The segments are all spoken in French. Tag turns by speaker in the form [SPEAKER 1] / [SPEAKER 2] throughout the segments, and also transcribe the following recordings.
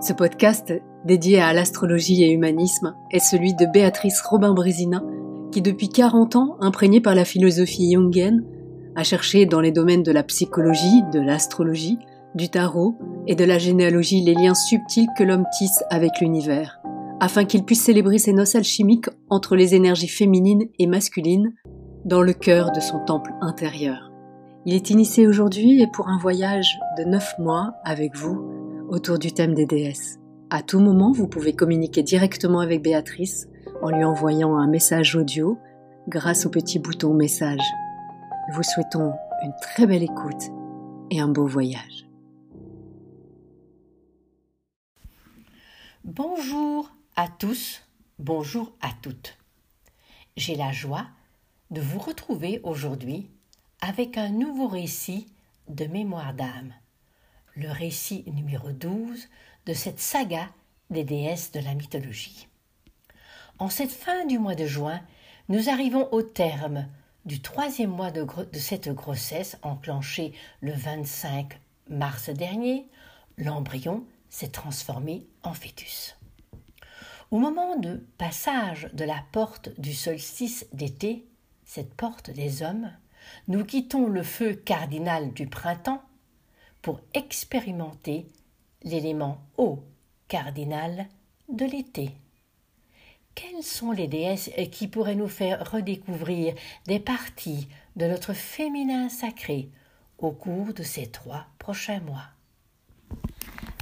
[SPEAKER 1] Ce podcast, dédié à l'astrologie et humanisme, est celui de Béatrice Robin-Brésina, qui depuis 40 ans, imprégnée par la philosophie jungienne, a cherché dans les domaines de la psychologie, de l'astrologie, du tarot et de la généalogie les liens subtils que l'homme tisse avec l'univers, afin qu'il puisse célébrer ses noces alchimiques entre les énergies féminines et masculines dans le cœur de son temple intérieur. Il est initié aujourd'hui et pour un voyage de 9 mois avec vous autour du thème des déesses. À tout moment, vous pouvez communiquer directement avec Béatrice en lui envoyant un message audio grâce au petit bouton message. Nous vous souhaitons une très belle écoute et un beau voyage.
[SPEAKER 2] Bonjour à tous, bonjour à toutes. J'ai la joie de vous retrouver aujourd'hui avec un nouveau récit de mémoire d'âme le récit numéro 12 de cette saga des déesses de la mythologie. En cette fin du mois de juin, nous arrivons au terme du troisième mois de, cette grossesse enclenchée le 25 mars dernier. L'embryon s'est transformé en fœtus. Au moment de passage de la porte du solstice d'été, cette porte des hommes, nous quittons le feu cardinal du printemps pour expérimenter l'élément eau cardinal de l'été. Quelles sont les déesses qui pourraient nous faire redécouvrir des parties de notre féminin sacré au cours de ces trois prochains mois?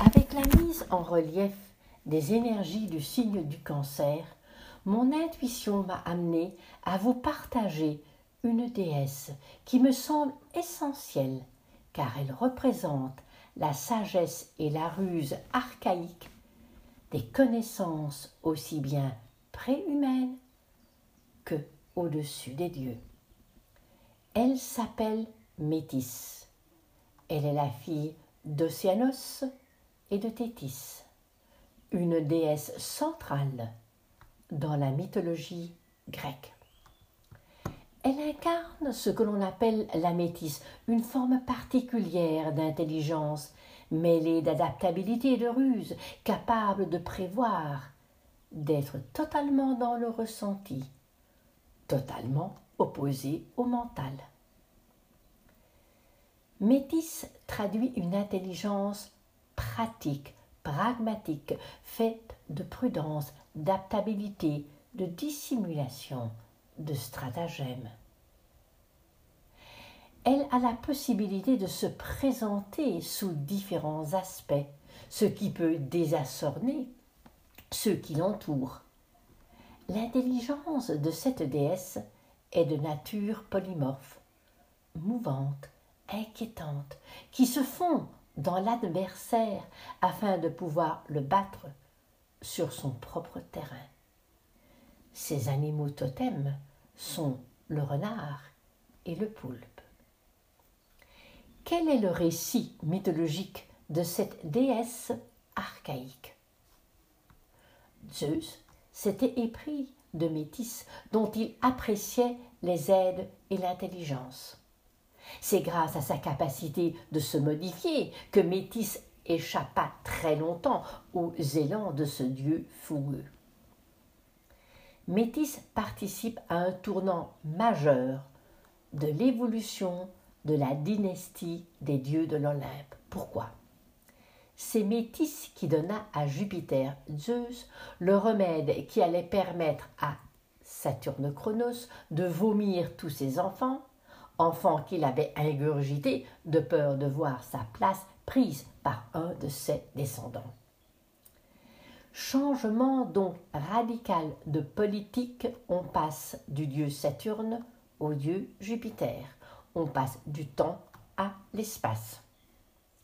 [SPEAKER 2] Avec la mise en relief des énergies du signe du cancer, mon intuition m'a amené à vous partager une déesse qui me semble essentielle car elle représente la sagesse et la ruse archaïque des connaissances aussi bien préhumaines que au-dessus des dieux. Elle s'appelle Métis. Elle est la fille d'Océanos et de Thétis, une déesse centrale dans la mythologie grecque. Elle incarne ce que l'on appelle la métisse, une forme particulière d'intelligence, mêlée d'adaptabilité et de ruse, capable de prévoir, d'être totalement dans le ressenti, totalement opposée au mental. Métis traduit une intelligence pratique, pragmatique, faite de prudence, d'adaptabilité, de dissimulation, de stratagème. Elle a la possibilité de se présenter sous différents aspects, ce qui peut désassorner ceux qui l'entourent. L'intelligence de cette déesse est de nature polymorphe, mouvante, inquiétante, qui se fond dans l'adversaire afin de pouvoir le battre sur son propre terrain. Ces animaux totems sont le renard et le poulpe. Quel est le récit mythologique de cette déesse archaïque? Zeus s'était épris de Métis dont il appréciait les aides et l'intelligence. C'est grâce à sa capacité de se modifier que Métis échappa très longtemps aux élans de ce dieu fougueux. Métis participe à un tournant majeur de l'évolution de la dynastie des dieux de l'Olympe. Pourquoi? C'est Métis qui donna à Jupiter, Zeus, le remède qui allait permettre à Saturne Chronos de vomir tous ses enfants, enfants qu'il avait ingurgités de peur de voir sa place prise par un de ses descendants. Changement donc radical de politique, on passe du dieu Saturne au dieu Jupiter. On passe du temps à l'espace.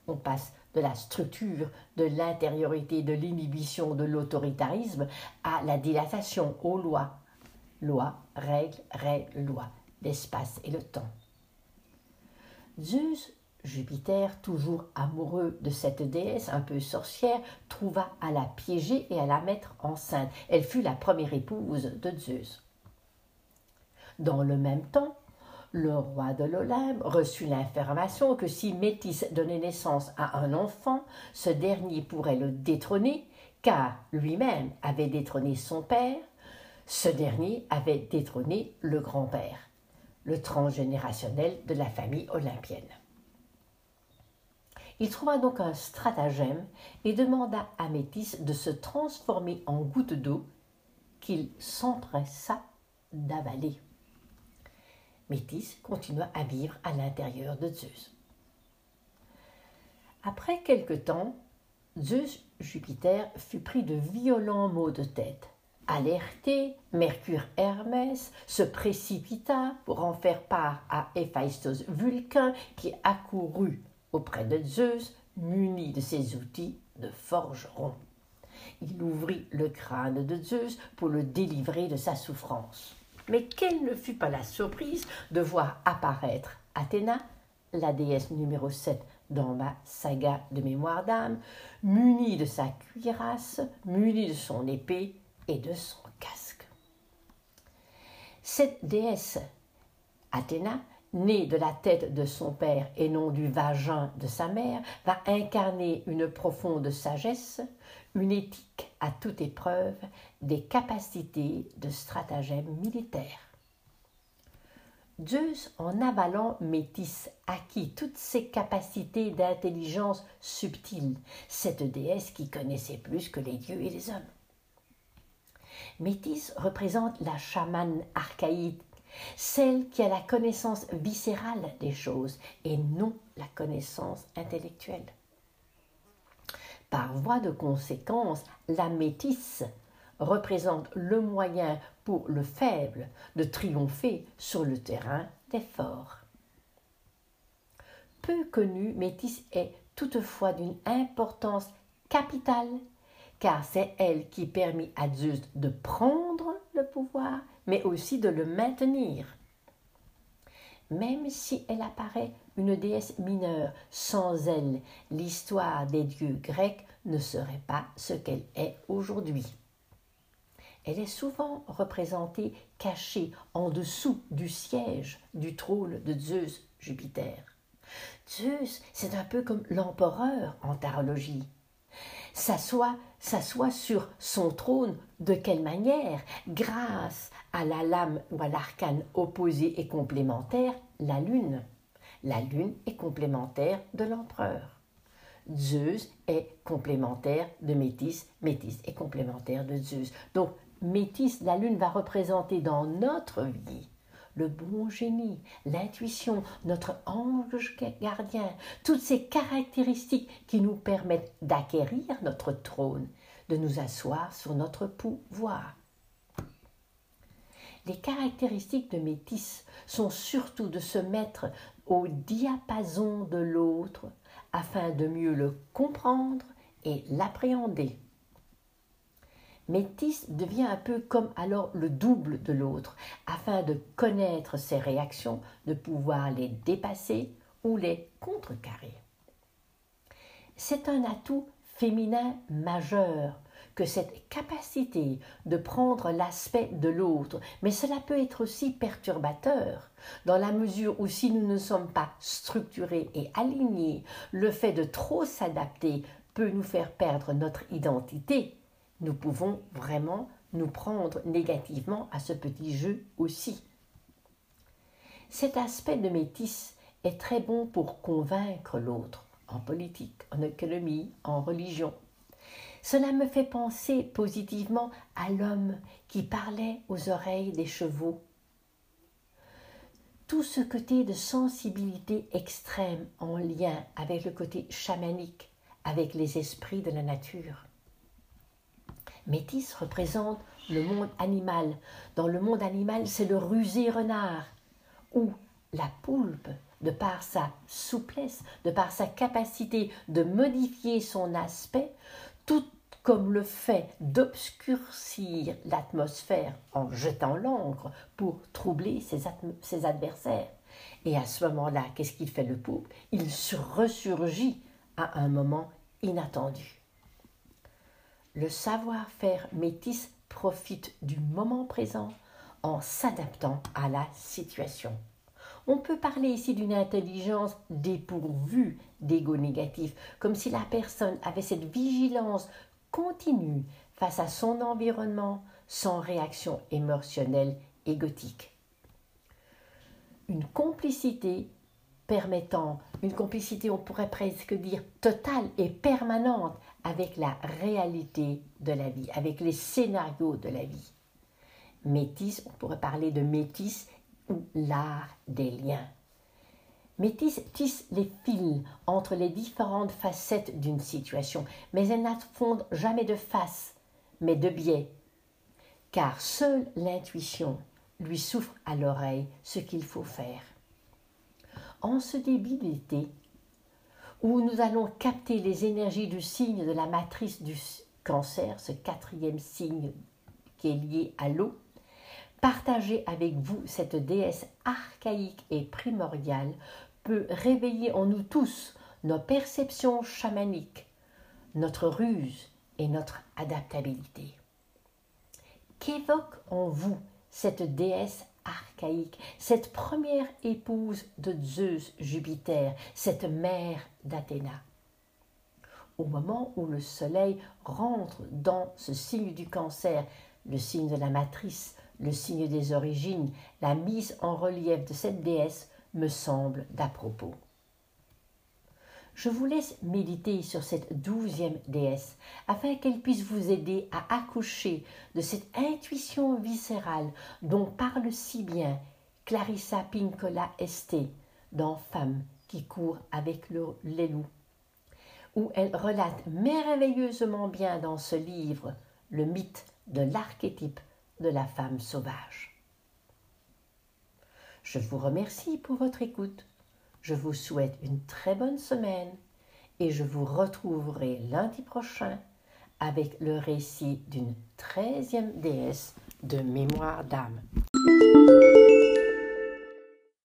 [SPEAKER 2] On passe de la structure, de l'intériorité, de l'inhibition, de l'autoritarisme à la dilatation, aux lois. Loi, règle, règle, loi, l'espace et le temps. Zeus Jupiter, toujours amoureux de cette déesse un peu sorcière, trouva à la piéger et à la mettre enceinte. Elle fut la première épouse de Zeus. Dans le même temps, Le roi de l'Olympe reçut l'information que si Métis donnait naissance à un enfant, ce dernier pourrait le détrôner, car lui-même avait détrôné son père, ce dernier avait détrôné le grand-père, le transgénérationnel de la famille olympienne. Il trouva donc un stratagème et demanda à Métis de se transformer en goutte d'eau qu'il s'empressa d'avaler. Métis continua à vivre à l'intérieur de Zeus. Après quelque temps, Zeus Jupiter fut pris de violents maux de tête. Alerté, Mercure Hermès se précipita pour en faire part à Héphaïstos Vulcain qui accourut auprès de Zeus muni de ses outils de forgeron. Il ouvrit le crâne de Zeus pour le délivrer de sa souffrance. Mais quelle ne fut pas la surprise de voir apparaître Athéna, la déesse numéro 7 dans ma saga de mémoire d'âme, munie de sa cuirasse, munie de son épée et de son casque. Cette déesse, Athéna, née de la tête de son père et non du vagin de sa mère, va incarner une profonde sagesse, une éthique à toute épreuve, des capacités de stratagème militaire. Zeus, en avalant Métis, acquit toutes ses capacités d'intelligence subtile, cette déesse qui connaissait plus que les dieux et les hommes. Métis représente la chamane archaïque, celle qui a la connaissance viscérale des choses et non la connaissance intellectuelle. Par voie de conséquence, la métisse représente le moyen pour le faible de triompher sur le terrain des forts. Peu connue, Métis est toutefois d'une importance capitale, car c'est elle qui permit à Zeus de prendre le pouvoir, mais aussi de le maintenir. Même si elle apparaît une déesse mineure, sans elle, l'histoire des dieux grecs ne serait pas ce qu'elle est aujourd'hui. Elle est souvent représentée cachée en dessous du siège du trône de Zeus Jupiter. Zeus, c'est un peu comme l'empereur en tarologie. S'assoit, s'assoit sur son trône de quelle manière? Grâce à la lame ou à l'arcane opposé et complémentaire, la lune. La lune est complémentaire de l'empereur. Zeus est complémentaire de Métis, Métis est complémentaire de Zeus. Donc Métis, la lune va représenter dans notre vie le bon génie, l'intuition, notre ange gardien, toutes ces caractéristiques qui nous permettent d'acquérir notre trône, de nous asseoir sur notre pouvoir. Les caractéristiques de Métis sont surtout de se mettre au diapason de l'autre afin de mieux le comprendre et l'appréhender. Métis devient un peu comme alors le double de l'autre, afin de connaître ses réactions, de pouvoir les dépasser ou les contrecarrer. C'est un atout féminin majeur que cette capacité de prendre l'aspect de l'autre, mais cela peut être aussi perturbateur, dans la mesure où si nous ne sommes pas structurés et alignés, le fait de trop s'adapter peut nous faire perdre notre identité nous pouvons vraiment nous prendre négativement à ce petit jeu aussi. Cet aspect de métis est très bon pour convaincre l'autre, en politique, en économie, en religion. Cela me fait penser positivement à l'homme qui parlait aux oreilles des chevaux. Tout ce côté de sensibilité extrême en lien avec le côté chamanique, avec les esprits de la nature. Métis représente le monde animal. Dans le monde animal, c'est le rusé renard, ou la poulpe, de par sa souplesse, de par sa capacité de modifier son aspect, tout comme le fait d'obscurcir l'atmosphère en jetant l'encre pour troubler ses, adversaires. Et à ce moment-là, qu'est-ce qu'il fait le poulpe Il ressurgit à un moment inattendu. Le savoir-faire métis profite du moment présent en s'adaptant à la situation. On peut parler ici d'une intelligence dépourvue d'ego négatif, comme si la personne avait cette vigilance continue face à son environnement sans réaction émotionnelle égotique. Une complicité permettant, une complicité, on pourrait presque dire totale et permanente avec la réalité de la vie, avec les scénarios de la vie. Métis, on pourrait parler de métis l'art des liens. Métis tisse les fils entre les différentes facettes d'une situation, mais elle n'affronte jamais de face, mais de biais, car seule l'intuition lui souffre à l'oreille ce qu'il faut faire en ce début d'été, où nous allons capter les énergies du signe de la matrice du cancer, ce quatrième signe qui est lié à l'eau, partager avec vous cette déesse archaïque et primordiale peut réveiller en nous tous nos perceptions chamaniques, notre ruse et notre adaptabilité. Qu'évoque en vous cette déesse archaïque, cette première épouse de Zeus Jupiter, cette mère d'Athéna? Au moment où le Soleil rentre dans ce signe du cancer, le signe de la matrice, le signe des origines, la mise en relief de cette déesse me semble d'à propos. Je vous laisse méditer sur cette douzième déesse afin qu'elle puisse vous aider à accoucher de cette intuition viscérale dont parle si bien Clarissa Pincola Esté dans Femme qui court avec les loups, où elle relate merveilleusement bien dans ce livre le mythe de l'archétype de la femme sauvage. Je vous remercie pour votre écoute. Je vous souhaite une très bonne semaine et je vous retrouverai lundi prochain avec le récit d'une treizième déesse de mémoire d'âme.